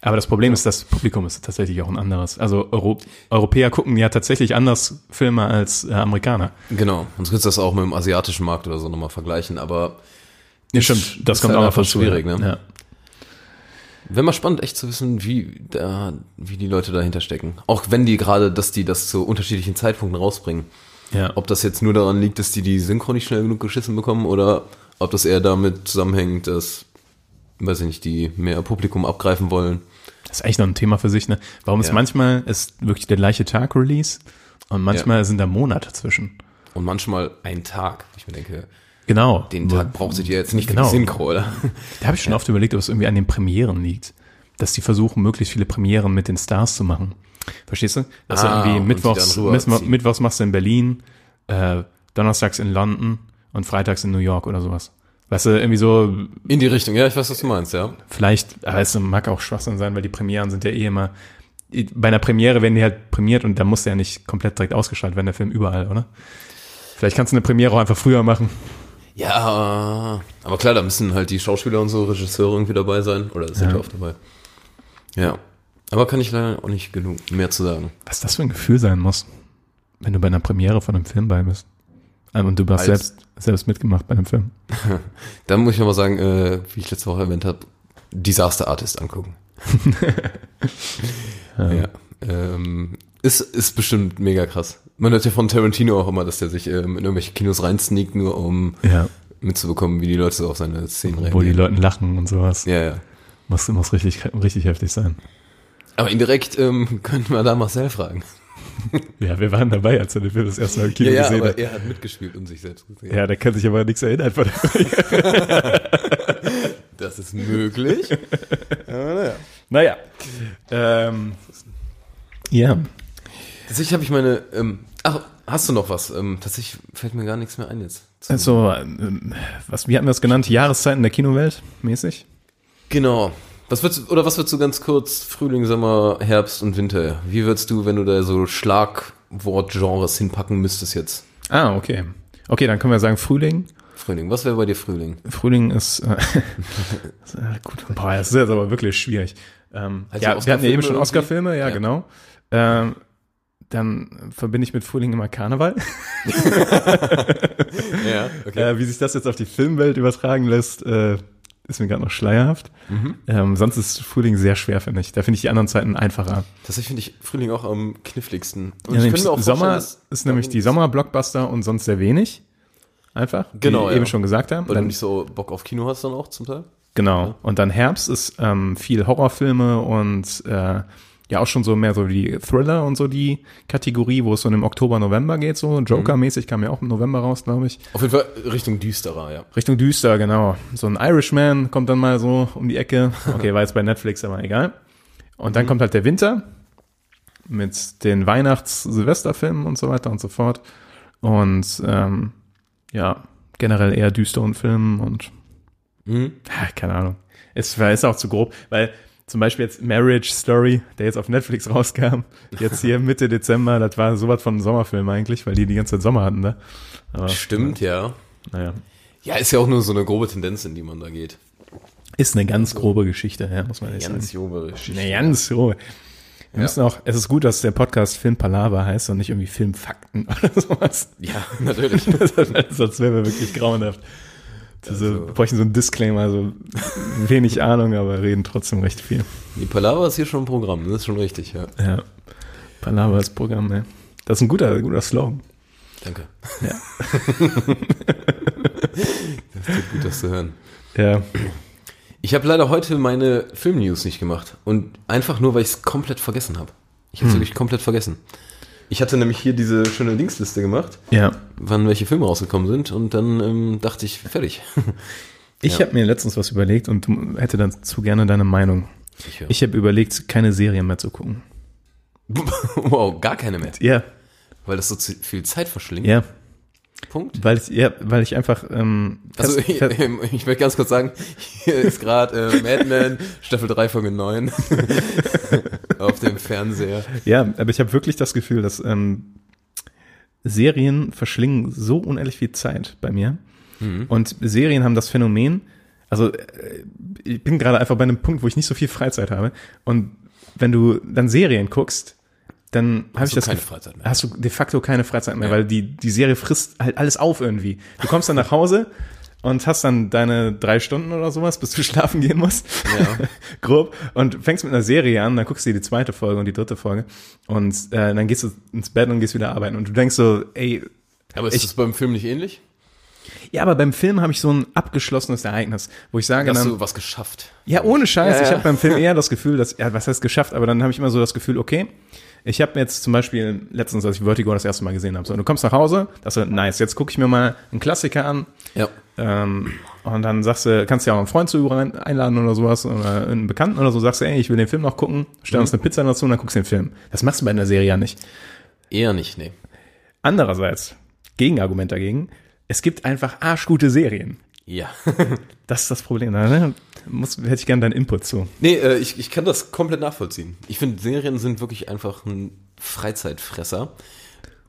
Aber das Problem ist, das Publikum ist tatsächlich auch ein anderes. Also Euro Europäer gucken ja tatsächlich anders Filme als äh, Amerikaner. Genau, sonst könntest du das auch mit dem asiatischen Markt oder so nochmal vergleichen, aber Ja, stimmt. Das kommt halt auch noch schwierig, ne? Ja. wäre mal spannend, echt zu wissen, wie, da, wie die Leute dahinter stecken. Auch wenn die gerade, dass die das zu unterschiedlichen Zeitpunkten rausbringen. Ja. Ob das jetzt nur daran liegt, dass die die Synchro nicht schnell genug geschissen bekommen oder ob das eher damit zusammenhängt, dass, weiß ich nicht, die mehr Publikum abgreifen wollen. Das ist eigentlich noch ein Thema für sich, ne? Warum ist Ja. manchmal ist wirklich der gleiche Tag Release und manchmal sind da Monate zwischen. Und manchmal ein Tag. Ich mir denke, Genau. den Tag braucht ihr jetzt nicht Genau. für die Synchro, oder? Da habe ich schon oft überlegt, ob es irgendwie an den Premieren liegt. Dass die versuchen, möglichst viele Premieren mit den Stars zu machen. Verstehst du? Dass Ah, irgendwie Mittwochs. Mittwochs machst du in Berlin, äh, Donnerstags in London und Freitags in New York oder sowas. Weißt du, irgendwie so, In die Richtung, ja, ich weiß, was du meinst, ja. vielleicht, aber es mag auch Schwachsinn sein, weil die Premieren sind ja eh immer, bei einer Premiere werden die halt prämiert und da muss der ja nicht komplett direkt ausgestrahlt werden, der Film überall, oder? Vielleicht kannst du eine Premiere auch einfach früher machen. Ja, aber klar, da müssen halt die Schauspieler und so, Regisseure irgendwie dabei sein. Oder sind ja oft dabei. Ja. Aber kann ich leider auch nicht genug mehr zu sagen. Was das für ein Gefühl sein muss, wenn du bei einer Premiere von einem Film bei bist. Ähm, Und du hast selbst, selbst mitgemacht bei einem Film. Da muss ich nochmal sagen, äh, wie ich letzte Woche erwähnt habe, Disaster Artist angucken. ja. Ähm, ist, ist bestimmt mega krass. Man hört ja von Tarantino auch immer, dass der sich ähm, in irgendwelche Kinos reinsneakt, nur um Ja. mitzubekommen, wie die Leute so auf seine Szenen Wo die reagieren. Leute lachen und sowas. Ja, ja. Muss, muss richtig, richtig heftig sein. Aber indirekt ähm, könnten wir da Marcel fragen. Ja, wir waren dabei, als er den Film das erste Mal im Kino Ja, ja, gesehen aber hat. er hat mitgespielt und sich selbst gesehen. Ja, der kann sich aber nichts erinnern von der Das ist möglich. Naja. Ähm, ja. Tatsächlich habe ich meine. Ähm, ach, hast du noch was? Ähm, tatsächlich fällt mir gar nichts mehr ein jetzt. Also, ähm, was, wie hatten wir das genannt? Jahreszeiten der Kinowelt mäßig? Genau. Was würdest, oder was würdest du ganz kurz Frühling, Sommer, Herbst und Winter? Wie würdest du, wenn du da so Schlagwort-Genres hinpacken müsstest jetzt? Ah, okay. Okay, dann können wir sagen Frühling. Frühling. Was wäre bei dir Frühling? Frühling ist, äh, ist, äh, gut. Boah, das ist jetzt aber wirklich schwierig. Ähm, Also ja, wir hatten ja eben schon? Oscar-Filme, ja, Ja. genau. Ähm, dann verbinde ich mit Frühling immer Karneval. Ja, Äh, wie sich das jetzt auf die Filmwelt übertragen lässt, äh, ist mir gerade noch schleierhaft. Mhm. Ähm, sonst ist Frühling sehr schwer, finde ich. Da finde ich die anderen Zeiten einfacher. Tatsächlich finde ich Frühling auch am kniffligsten. Und Ja, ich nämlich Sommer ist nämlich die Sommer-Blockbuster und sonst sehr wenig. Einfach. Genau, Wie wir ja. eben schon gesagt haben. Weil Dann- du nicht so Bock auf Kino hast dann auch zum Teil. Genau. Und dann Herbst ist ähm, viel Horrorfilme und äh, ja auch schon so mehr so die Thriller und so die Kategorie, wo es so im Oktober, November geht, so Joker-mäßig kam ja auch im November raus, glaube ich. Auf jeden Fall Richtung düsterer, ja. Richtung düster, genau. So ein Irishman kommt dann mal so um die Ecke. Okay, war jetzt bei Netflix, aber egal. Und dann kommt halt der Winter mit den Weihnachts-Silvesterfilmen und so weiter und so fort. Und ähm, ja, generell eher düsteren Filmen und Mhm. Ah, keine Ahnung. Es war- ist auch zu grob, weil zum Beispiel jetzt Marriage Story, der jetzt auf Netflix rauskam, jetzt hier Mitte Dezember, das war sowas von einem Sommerfilm eigentlich, weil die die ganze Zeit Sommer hatten, ne? Aber, Stimmt, ja. Naja. Ja, ist ja auch nur so eine grobe Tendenz, in die man da geht. Ist eine ganz grobe Geschichte, ja, muss man ehrlich sagen. Ganz jobere Geschichte. Eine ganz grobe. Wir Ja. müssen auch, es ist gut, dass der Podcast Film Palaver heißt und nicht irgendwie Filmfakten oder sowas. Ja, natürlich. Sonst wären wir wirklich grauenhaft. Also, Also- wir bräuchten so einen Disclaimer, so wenig Ahnung, aber reden trotzdem recht viel. Die Palaver ist hier schon ein Programm, das ist schon richtig, ja. Ja. Palaver ist Programm, ne? Das ist ein guter, guter Slogan. Danke. das tut gut, das zu hören. Ja. Ich habe leider heute meine Film-News nicht gemacht. Und einfach nur, weil ich es komplett vergessen habe. Ich habe es wirklich komplett vergessen. Ich hatte nämlich hier diese schöne Linksliste gemacht, Ja. wann welche Filme rausgekommen sind. Und dann ähm, dachte ich, fertig. Ich Ja. habe mir letztens was überlegt und hätte dazu gerne deine Meinung. Ich. Ich habe überlegt, keine Serien mehr zu gucken. wow, gar keine mehr. Ja, Weil das so viel Zeit verschlingt. ja. Punkt. Weil ich, ja, weil ich einfach, ähm, Also ich, ich möchte ganz kurz sagen, hier ist gerade äh, Mad Men Staffel 3 Folge 9 auf dem Fernseher. ja, aber ich habe wirklich das Gefühl, dass ähm, Serien verschlingen so unendlich viel Zeit bei mir. Mhm. Und Serien haben das Phänomen, also äh, ich bin gerade einfach bei einem Punkt, wo ich nicht so viel Freizeit habe. Und wenn du dann Serien guckst, dann habe ich das keine Freizeit mehr. Hast du de facto keine Freizeit mehr, Ja. weil die, die Serie frisst halt alles auf irgendwie. Du kommst dann nach Hause und hast dann deine drei Stunden oder sowas, bis du schlafen gehen musst. Ja. Grob. Und fängst mit einer Serie an, dann guckst du dir die zweite Folge und die dritte Folge. Und äh, dann gehst du ins Bett und gehst wieder arbeiten. Und du denkst so, ey, Aber ist Ich- das beim Film nicht ähnlich? ja, aber beim Film habe ich so ein abgeschlossenes Ereignis, wo ich sage Hast dann, du was geschafft? ja, ohne Scheiß. Ja, Ich ja. habe beim Film eher das Gefühl, dass, ja, was heißt geschafft, aber dann habe ich immer so das Gefühl, okay, ich habe jetzt zum Beispiel letztens, als ich Vertigo das erste Mal gesehen habe, so, du kommst nach Hause, das ist nice, jetzt gucke ich mir mal einen Klassiker an, Ja. ähm, und dann sagst du, kannst ja auch einen Freund zu einladen oder sowas, oder einen Bekannten oder so, sagst du, ey, ich will den Film noch gucken, stell uns eine Pizza dazu und dann guckst du den Film. Das machst du bei einer Serie ja nicht. Eher nicht, nee. Andererseits, Gegenargument dagegen, es gibt einfach arschgute Serien. Ja. Das ist das Problem. Ne? Muss, hätte ich gerne deinen Input zu. nee, äh, ich, ich kann das komplett nachvollziehen. Ich finde, Serien sind wirklich einfach ein Freizeitfresser,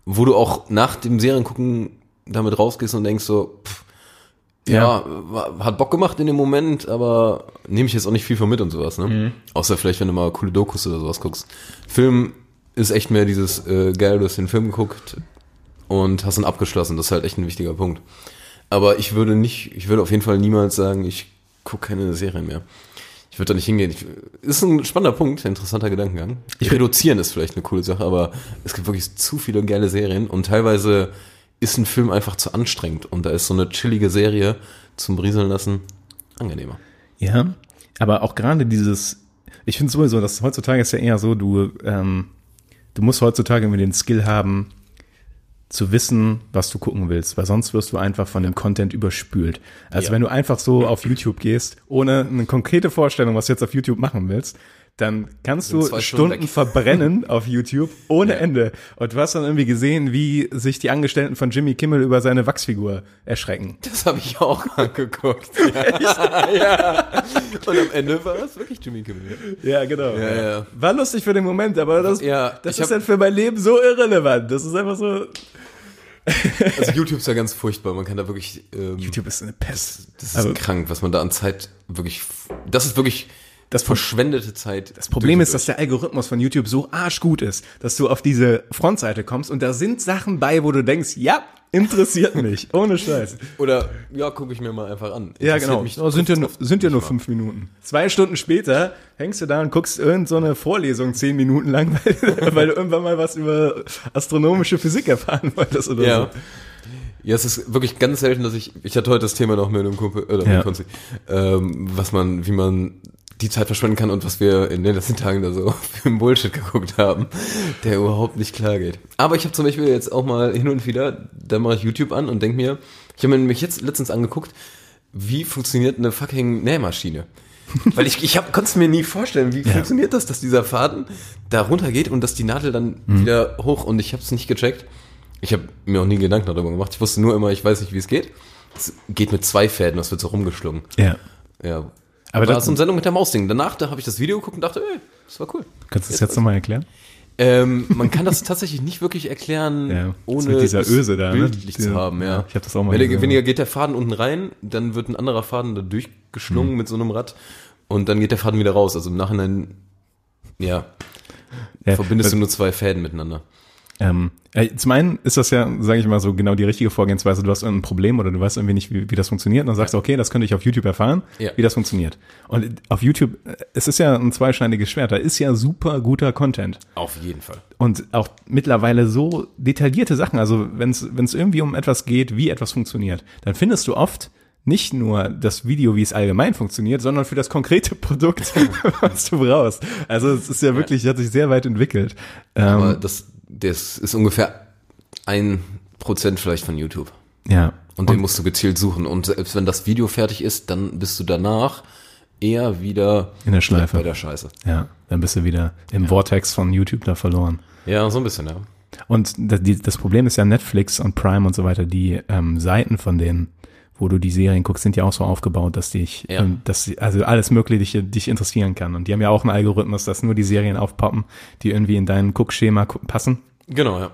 wo du auch nach dem Seriengucken damit rausgehst und denkst so, pff, ja, wa- hat Bock gemacht in dem Moment, aber nehme ich jetzt auch nicht viel von mit und sowas, ne? Außer vielleicht, wenn du mal coole Dokus oder sowas guckst. Film ist echt mehr dieses, äh, geil, du hast den Film geguckt und hast ihn abgeschlossen. Das ist halt echt ein wichtiger Punkt. Aber ich würde nicht, ich würde auf jeden Fall niemals sagen, ich gucke keine Serien mehr. Ich würde da nicht hingehen. Ich, ist ein spannender Punkt, ein interessanter Gedankengang. Ich reduzieren ist vielleicht eine coole Sache, aber es gibt wirklich zu viele geile Serien und teilweise ist ein Film einfach zu anstrengend und da ist so eine chillige Serie zum Brieseln lassen angenehmer. Ja, aber auch gerade dieses, ich finde sowieso, dass heutzutage ist ja eher so, du, ähm, du musst heutzutage irgendwie den Skill haben, zu wissen, was du gucken willst, weil sonst wirst du einfach von dem Content überspült. Also Ja. wenn du einfach so auf YouTube gehst, ohne eine konkrete Vorstellung, was du jetzt auf YouTube machen willst, dann kannst du Stunden Stunden verbrennen auf YouTube ohne Ende. Und du hast dann irgendwie gesehen, wie sich die Angestellten von Jimmy Kimmel über seine Wachsfigur erschrecken. Das habe ich auch angeguckt. Ja. ja. Und am Ende war es wirklich Jimmy Kimmel. Ja, genau. Ja, ja. War lustig für den Moment, aber das, Ja, das ist hab- halt für mein Leben so irrelevant. Das ist einfach so. Also YouTube ist ja ganz furchtbar. Man kann da wirklich ähm, YouTube ist eine Pest. Das ist Also- krank, was man da an Zeit wirklich. Das ist wirklich Das verschwendete Zeit. Das Problem ist, dass der Algorithmus von YouTube so arschgut ist, dass du auf diese Frontseite kommst und da sind Sachen bei, wo du denkst, ja, interessiert mich. Ohne Scheiß. Oder ja, gucke ich mir mal einfach an. Ja, genau. mich Oh, sind ja nur, sind ja nur fünf Minuten. Zwei Stunden später hängst du da und guckst irgend so eine Vorlesung zehn Minuten lang, weil, weil du irgendwann mal was über astronomische Physik erfahren wolltest oder Ja. so. Ja, es ist wirklich ganz selten, dass ich. Ich hatte heute das Thema noch mit einem Kumpel, oder Ja. mit Konzi, ähm, was man, wie man die Zeit verschwenden kann und was wir in den letzten Tagen da so für einen Bullshit geguckt haben, der überhaupt nicht klar geht. Aber ich habe zum Beispiel jetzt auch mal hin und wieder, da mache ich YouTube an und denke mir, ich habe mir nämlich jetzt letztens angeguckt, wie funktioniert eine fucking Nähmaschine. Weil ich, ich konnte es mir nie vorstellen, wie funktioniert das, dass dieser Faden da runtergeht und dass die Nadel dann wieder hoch und ich habe es nicht gecheckt. Ich habe mir auch nie Gedanken darüber gemacht. Ich wusste nur immer, ich weiß nicht, wie es geht. Es geht mit zwei Fäden, das wird so rumgeschlungen. Ja. Ja. Aber Aber das- eine Sendung mit der Mausding. Danach, da habe ich das Video geguckt und dachte, ey, das war cool. Kannst du das jetzt nochmal erklären? Ähm, man kann das tatsächlich nicht wirklich erklären, Ja, ohne mit dieser es Öse da, ne? bildlich Diese- zu haben. Ja. ja, ich hab das auch mal gesehen. weniger geht der Faden unten rein, dann wird ein anderer Faden da durchgeschlungen mit so einem Rad und dann geht der Faden wieder raus. Also im Nachhinein, ja, Ja, verbindest du nur zwei Fäden miteinander. Ähm, äh, zum einen ist das ja, sage ich mal so, genau die richtige Vorgehensweise. Du hast irgendein Problem oder du weißt irgendwie nicht, wie, wie das funktioniert. Und dann sagst du, okay, das könnte ich auf YouTube erfahren, Ja. wie das funktioniert. Und auf YouTube, äh, es ist ja ein zweischneidiges Schwert. Da ist ja super guter Content. Auf jeden Fall. Und auch mittlerweile so detaillierte Sachen. Also wenn es irgendwie um etwas geht, wie etwas funktioniert, dann findest du oft nicht nur das Video, wie es allgemein funktioniert, sondern für das konkrete Produkt, was du brauchst. Also es ist ja wirklich, hat sich sehr weit entwickelt. Aber Ähm, das, das ist ungefähr ein Prozent vielleicht von YouTube. ja. Und den musst du gezielt suchen. Und selbst wenn das Video fertig ist, dann bist du danach eher wieder In der Schleife. bei der Scheiße. Ja, dann bist du wieder im Vortex von YouTube da verloren. Ja, so ein bisschen, ja. Und das, die, das Problem ist ja Netflix und Prime und so weiter, die ähm, Seiten von denen, wo du die Serien guckst, sind ja auch so aufgebaut, dass dich, Ja. ähm, dass also alles mögliche dich, interessieren kann. Und die haben ja auch einen Algorithmus, dass nur die Serien aufpoppen, die irgendwie in dein Guckschema gu- passen. Genau, ja.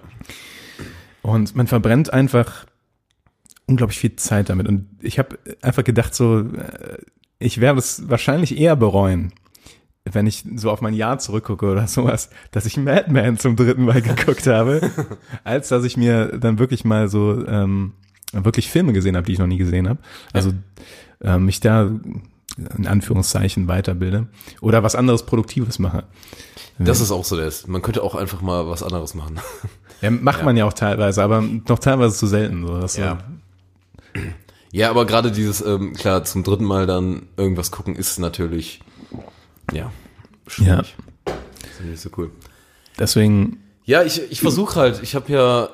Und man verbrennt einfach unglaublich viel Zeit damit. Und ich habe einfach gedacht, so, äh, ich werde es wahrscheinlich eher bereuen, wenn ich so auf mein Jahr zurückgucke oder sowas, dass ich Mad Men zum dritten Mal geguckt habe, als dass ich mir dann wirklich mal so ähm, wirklich Filme gesehen habe, die ich noch nie gesehen habe. Also ähm, mich da in Anführungszeichen weiterbilde oder was anderes Produktives mache. Das ist auch so das. Man könnte auch einfach mal was anderes machen. Ja, macht man ja auch teilweise, aber noch teilweise zu selten. So, dass Ja. So, Ja, aber gerade dieses, ähm, klar, zum dritten Mal dann irgendwas gucken ist natürlich, ja, schwierig. Ist nicht so cool. deswegen Ja, ich, ich versuche halt, ich habe ja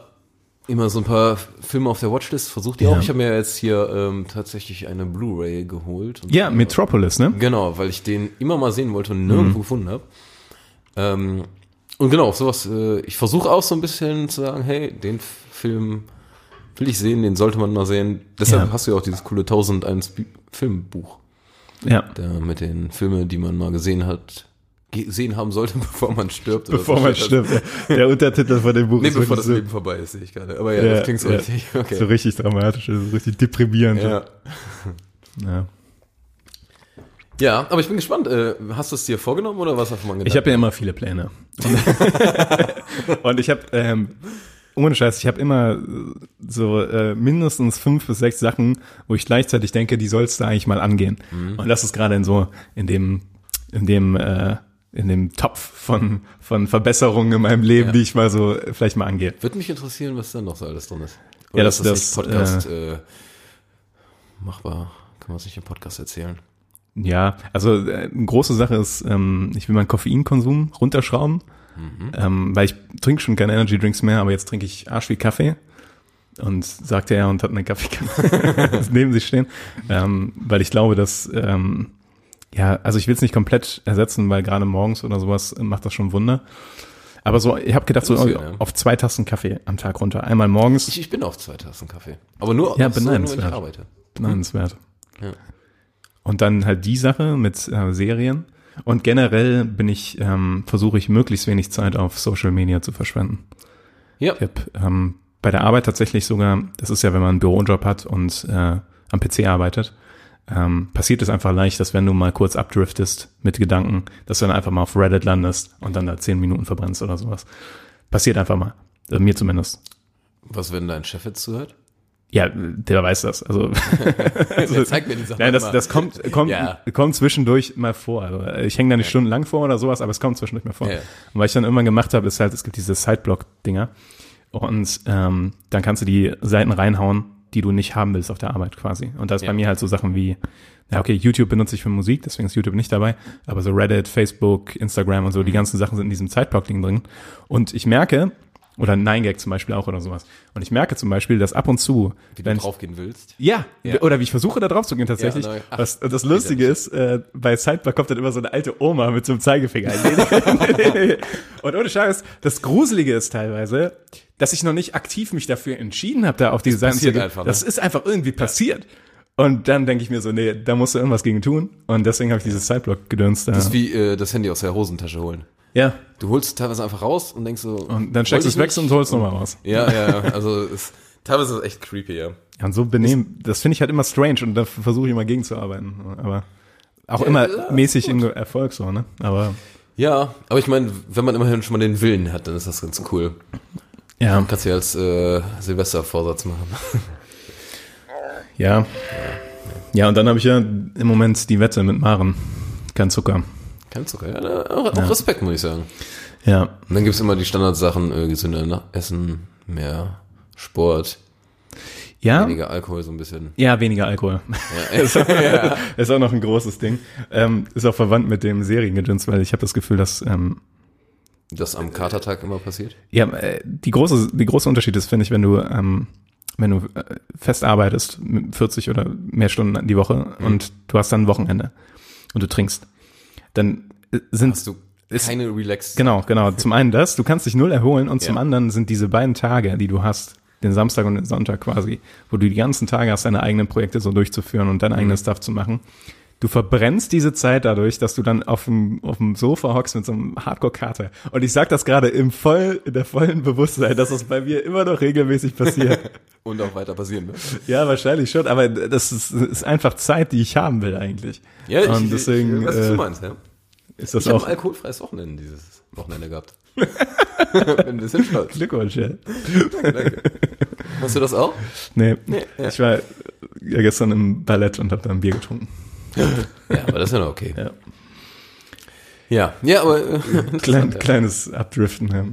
immer so ein paar Filme auf der Watchlist, versucht die Ja. auch. Ich habe mir jetzt hier ähm, tatsächlich eine Blu-ray geholt. Ja, Metropolis, ne? Genau, weil ich den immer mal sehen wollte und nirgendwo gefunden habe. Ähm, und genau, sowas, äh, ich versuche auch so ein bisschen zu sagen, hey, den Film will ich sehen, den sollte man mal sehen. Deshalb Ja. hast du ja auch dieses coole 1001 Bi- Filmbuch, Ja. da mit den Filmen, die man mal gesehen hat, gesehen haben sollte, bevor man stirbt. oder Bevor so man stirbt. Der, der Untertitel von dem Buch Nee, ist bevor das wirklich Leben vorbei ist, sehe ich gerade. Aber ja, so, das klingt so ja, richtig. Okay. so richtig dramatisch, also richtig deprimierend. ja. Ja. ja, aber ich bin gespannt. Äh, hast du es dir vorgenommen oder was hast du mal gedacht? Ich habe ja immer viele Pläne. Und, ich habe, ähm, ohne Scheiß, ich habe immer so äh, mindestens fünf bis sechs Sachen, wo ich gleichzeitig denke, die sollst du eigentlich mal angehen. Und das ist gerade in so, in dem, in dem, äh, in dem Topf von, von Verbesserungen in meinem Leben, Ja. die ich mal so äh, vielleicht mal angehe. Würde mich interessieren, was da noch so alles drin ist. Ja, das- ist das, nicht Podcast äh, machbar. Kann man sich im Podcast erzählen. Ja, also äh, eine große Sache ist, ähm, ich will meinen Koffeinkonsum runterschrauben, ähm, weil ich trinke schon keine Energy Drinks mehr, aber jetzt trinke ich Arsch wie Kaffee. Und sagte er und hat eine Kaffeekanne neben sich stehen, ähm, weil ich glaube, dass ähm, ja, also ich will es nicht komplett ersetzen, weil gerade morgens oder sowas macht das schon Wunder. Aber so, ich habe gedacht, so ja, auf zwei Tassen Kaffee am Tag runter. Einmal morgens, Ich, ich bin auf zwei Tassen Kaffee. Aber nur, Ja, so, nur wenn ich beneidenswert. arbeite. beneidenswert. Ja. Und dann halt die Sache mit äh, Serien. Und generell bin ich, ähm, versuche ich möglichst wenig Zeit auf Social Media zu verschwenden. Ja. Ich habe ähm, bei der Arbeit tatsächlich sogar, das ist ja, wenn man einen Bürojob hat und äh, am PC arbeitet, ähm, passiert es einfach leicht, dass wenn du mal kurz abdriftest mit Gedanken, dass du dann einfach mal auf Reddit landest und dann da zehn Minuten verbrennst oder sowas. Passiert einfach mal. Also mir zumindest. Was, wenn dein Chef jetzt zuhört? Ja, der weiß das. Also Der zeigt mir die Sachen Nein, das, das kommt, kommt, Ja. kommt zwischendurch mal vor. Also ich hänge da nicht stundenlang vor oder sowas, aber es kommt zwischendurch mal vor. Ja, ja. Und was ich dann irgendwann gemacht habe, ist halt, es gibt diese Sideblock-Dinger und ähm, dann kannst du die Seiten reinhauen, die du nicht haben willst auf der Arbeit quasi. Und da ist Ja. bei mir halt so Sachen wie, ja okay, YouTube benutze ich für Musik, deswegen ist YouTube nicht dabei, aber so Reddit, Facebook, Instagram und so, die Mhm. ganzen Sachen sind in diesem Sideblock-Ding drin. Und ich merke, oder 9gag zum Beispiel auch oder sowas. Und ich merke zum Beispiel, dass ab und zu, Wie du draufgehen willst. ja, Ja. oder wie ich versuche da drauf zu gehen tatsächlich. Ja. Ach, Was, das Lustige ist, äh, bei Sidebar kommt dann immer so eine alte Oma mit so einem Zeigefinger. Und ohne Scheiß, das Gruselige ist teilweise, dass ich noch nicht aktiv mich dafür entschieden habe, da auf diese Seiten zu gehen. einfach, ne? Das ist einfach irgendwie passiert. Und dann denke ich mir so, nee, da musst du irgendwas gegen tun. Und deswegen habe ich dieses Sideblock gedönst. Das Da. ist wie äh, das Handy aus der Hosentasche holen. Ja, Du holst es teilweise einfach raus und denkst so. und dann steckst du es weg und holst nochmal raus. Ja, ja, ja. Also es, teilweise ist es echt creepy, ja. Ja, und so benehmen, das finde ich halt immer strange und da versuche ich immer gegenzuarbeiten. Aber auch Ja, immer ja, mäßig im Erfolg so, ne? Aber Ja, aber ich meine, wenn man immerhin schon mal den Willen hat, dann ist das ganz cool. Ja, Kannst du ja als äh, Silvestervorsatz machen. ja. Ja, und dann habe ich ja im Moment die Wette mit Maren. Kein Zucker. Kein Zucker, ja. Auch, auch Respekt, muss ich sagen. Ja, Und dann gibt's immer die Standardsachen, äh, gesünder Essen, mehr Sport, ja, weniger Alkohol so ein bisschen. ja, weniger Alkohol. ist, auch, ist auch noch ein großes Ding. Ähm, ist auch verwandt mit dem Seriengedöns, weil ich habe das Gefühl, dass ähm, Das am Katertag immer passiert. Ja, äh, die große, die große Unterschied ist, finde ich, wenn du, ähm, wenn du äh, fest arbeitest, mit 40 oder mehr Stunden die Woche und du hast dann ein Wochenende und du trinkst, dann äh, sind Hast du ist- keine Relax. genau, genau. Zum einen das, du kannst dich null erholen und zum Ja. anderen sind diese beiden Tage, die du hast, den Samstag und den Sonntag quasi, wo du die ganzen Tage hast, deine eigenen Projekte so durchzuführen und dein Mhm. eigenes Stuff zu machen. Du verbrennst diese Zeit dadurch, dass du dann auf dem, auf dem Sofa hockst mit so einem Hardcore-Kater. Und ich sag das gerade im voll, in der vollen Bewusstsein, dass das bei mir immer noch regelmäßig passiert. Und auch weiter passieren, ne? ja, wahrscheinlich schon, aber das ist, ist einfach Zeit, die ich haben will eigentlich. Ja, und deswegen ich weiß, was du äh, meinst, ja. ist das Ich habe auch ein alkoholfreies Wochenende dieses Wochenende gehabt. Bin ein bisschen stolz. Glückwunsch, ja. Danke. Hast du das auch? Nee, ja. ich war ja gestern im Ballett und habe da ein Bier getrunken. Ja, aber das ist ja noch okay. Ja. Ja, ja, aber äh, Klein, ja. kleines Abdriften. Ja.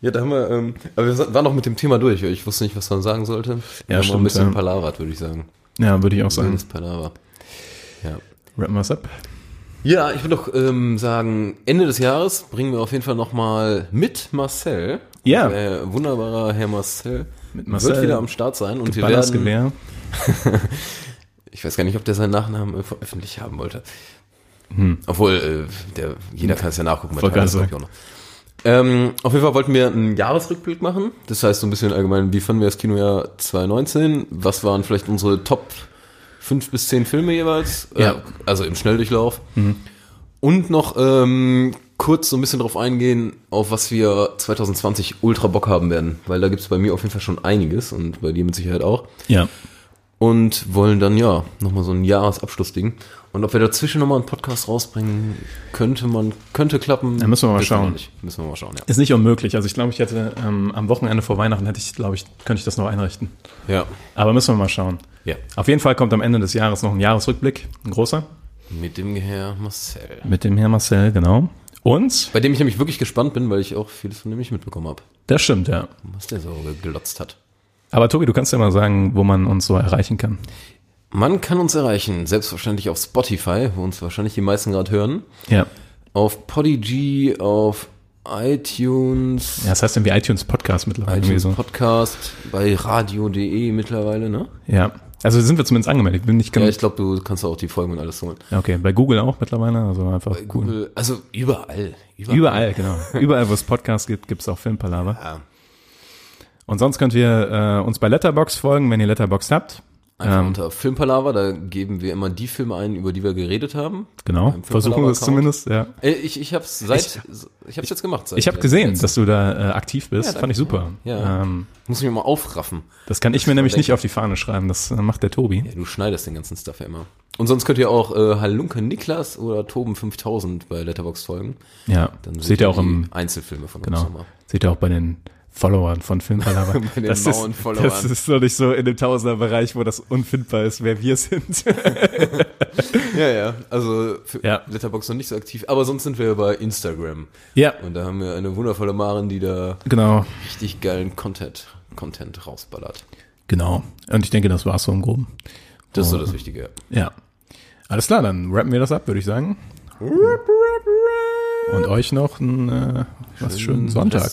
Ja, da haben wir, ähm, aber wir waren noch mit dem Thema durch. Ich wusste nicht, was man sagen sollte. Wir haben noch ein bisschen ja. palavert, würde ich sagen. Ja, würde ich auch sagen. Wildes Palaver. Ja. Rappen wir's ab. Ja, ich würde doch ähm, sagen, Ende des Jahres bringen wir auf jeden Fall nochmal mit Marcel. Ja. Der wunderbarer Herr Marcel. Mit Marcel. Wird wieder am Start sein und wir werden, Gewehr. ich weiß gar nicht, ob der seinen Nachnamen äh, öffentlich haben wollte. Obwohl, äh, der, jeder kann es ja nachgucken. bei auch noch. Ähm, auf jeden Fall wollten wir einen Jahresrückblick machen. Das heißt so ein bisschen allgemein, wie fanden wir das Kinojahr 2019? Was waren vielleicht unsere Top 5 bis 10 Filme jeweils? Ja. Äh, also im Schnelldurchlauf. Und noch ähm, kurz so ein bisschen drauf eingehen, auf was wir 2020 ultra Bock haben werden. Weil da gibt's bei mir auf jeden Fall schon einiges und bei dir mit Sicherheit auch. Ja. Und wollen dann ja nochmal so ein Jahresabschlussding. Und ob wir dazwischen nochmal einen Podcast rausbringen, könnte man, könnte klappen. Ja, müssen wir mal Wissen schauen. Müssen wir mal schauen, ja. Ist nicht unmöglich. Also ich glaube, ich hätte ähm, am Wochenende vor Weihnachten hätte ich, glaube ich, könnte ich das noch einrichten. Ja. Aber müssen wir mal schauen. Ja. Auf jeden Fall kommt am Ende des Jahres noch ein Jahresrückblick, ein großer, Mit dem Herr Marcel. mit dem Herrn Marcel, genau. Und, Bei dem ich nämlich wirklich gespannt bin, weil ich auch vieles von dem nicht mitbekommen habe, das stimmt, ja. was der so gelotzt hat. Aber Tobi, du kannst ja mal sagen, wo man uns so erreichen kann. Man kann uns erreichen, selbstverständlich auf Spotify, wo uns wahrscheinlich die meisten gerade hören. Ja. Auf Podigy, auf iTunes, Ja, das heißt irgendwie iTunes Podcast mittlerweile. ITunes so. Podcast, bei radio.de mittlerweile, ne? Ja. Also sind wir zumindest angemeldet. Bin nicht Ja, ja, ich glaube, du kannst auch die Folgen und alles holen. Okay, bei Google auch mittlerweile. Also einfach Bei Google, also überall. Überall, genau. Überall, wo es Podcasts gibt, gibt es auch Filmpalaver. Ja. Und sonst könnt ihr äh, uns bei Letterbox folgen, wenn ihr Letterbox habt. Einfach Ähm, unter Filmpalaver, da geben wir immer die Filme ein, über die wir geredet haben. Genau, versuchen wir es zumindest. Ja. Äh, Ich, ich hab's seit, ich, hab's jetzt gemacht. Seit Ich habe gesehen, letzten- dass du da äh, aktiv bist. Ja, Fand ich super. Ja. Ähm, Muss mich mal aufraffen. das kann ich mir nämlich nicht auf die Fahne schreiben. Das äh, macht der Tobi. Ja, du schneidest den ganzen Stuff ja immer. Und sonst könnt ihr auch äh, Halunke Niklas oder Toben5000 bei Letterbox folgen. Ja, Dann seht ihr auch im, Einzelfilme von uns genau, nochmal. seht ihr auch bei den Followern von Filmpalaver. Bei den das, ist, Followern. das ist noch nicht so in dem Tausenderbereich, wo das unfindbar ist, wer wir sind. Ja, ja. Also für Ja. Letterbox noch nicht so aktiv, aber sonst sind wir bei Instagram. ja, Und da haben wir eine wundervolle Maren, die da genau, richtig geilen Content, Content rausballert. genau. Und ich denke, das war's so im Groben. Das ist so das Wichtige. Ja. Alles klar, dann rappen wir das ab, würde ich sagen. Und euch noch einen äh, was schönen Sonntag.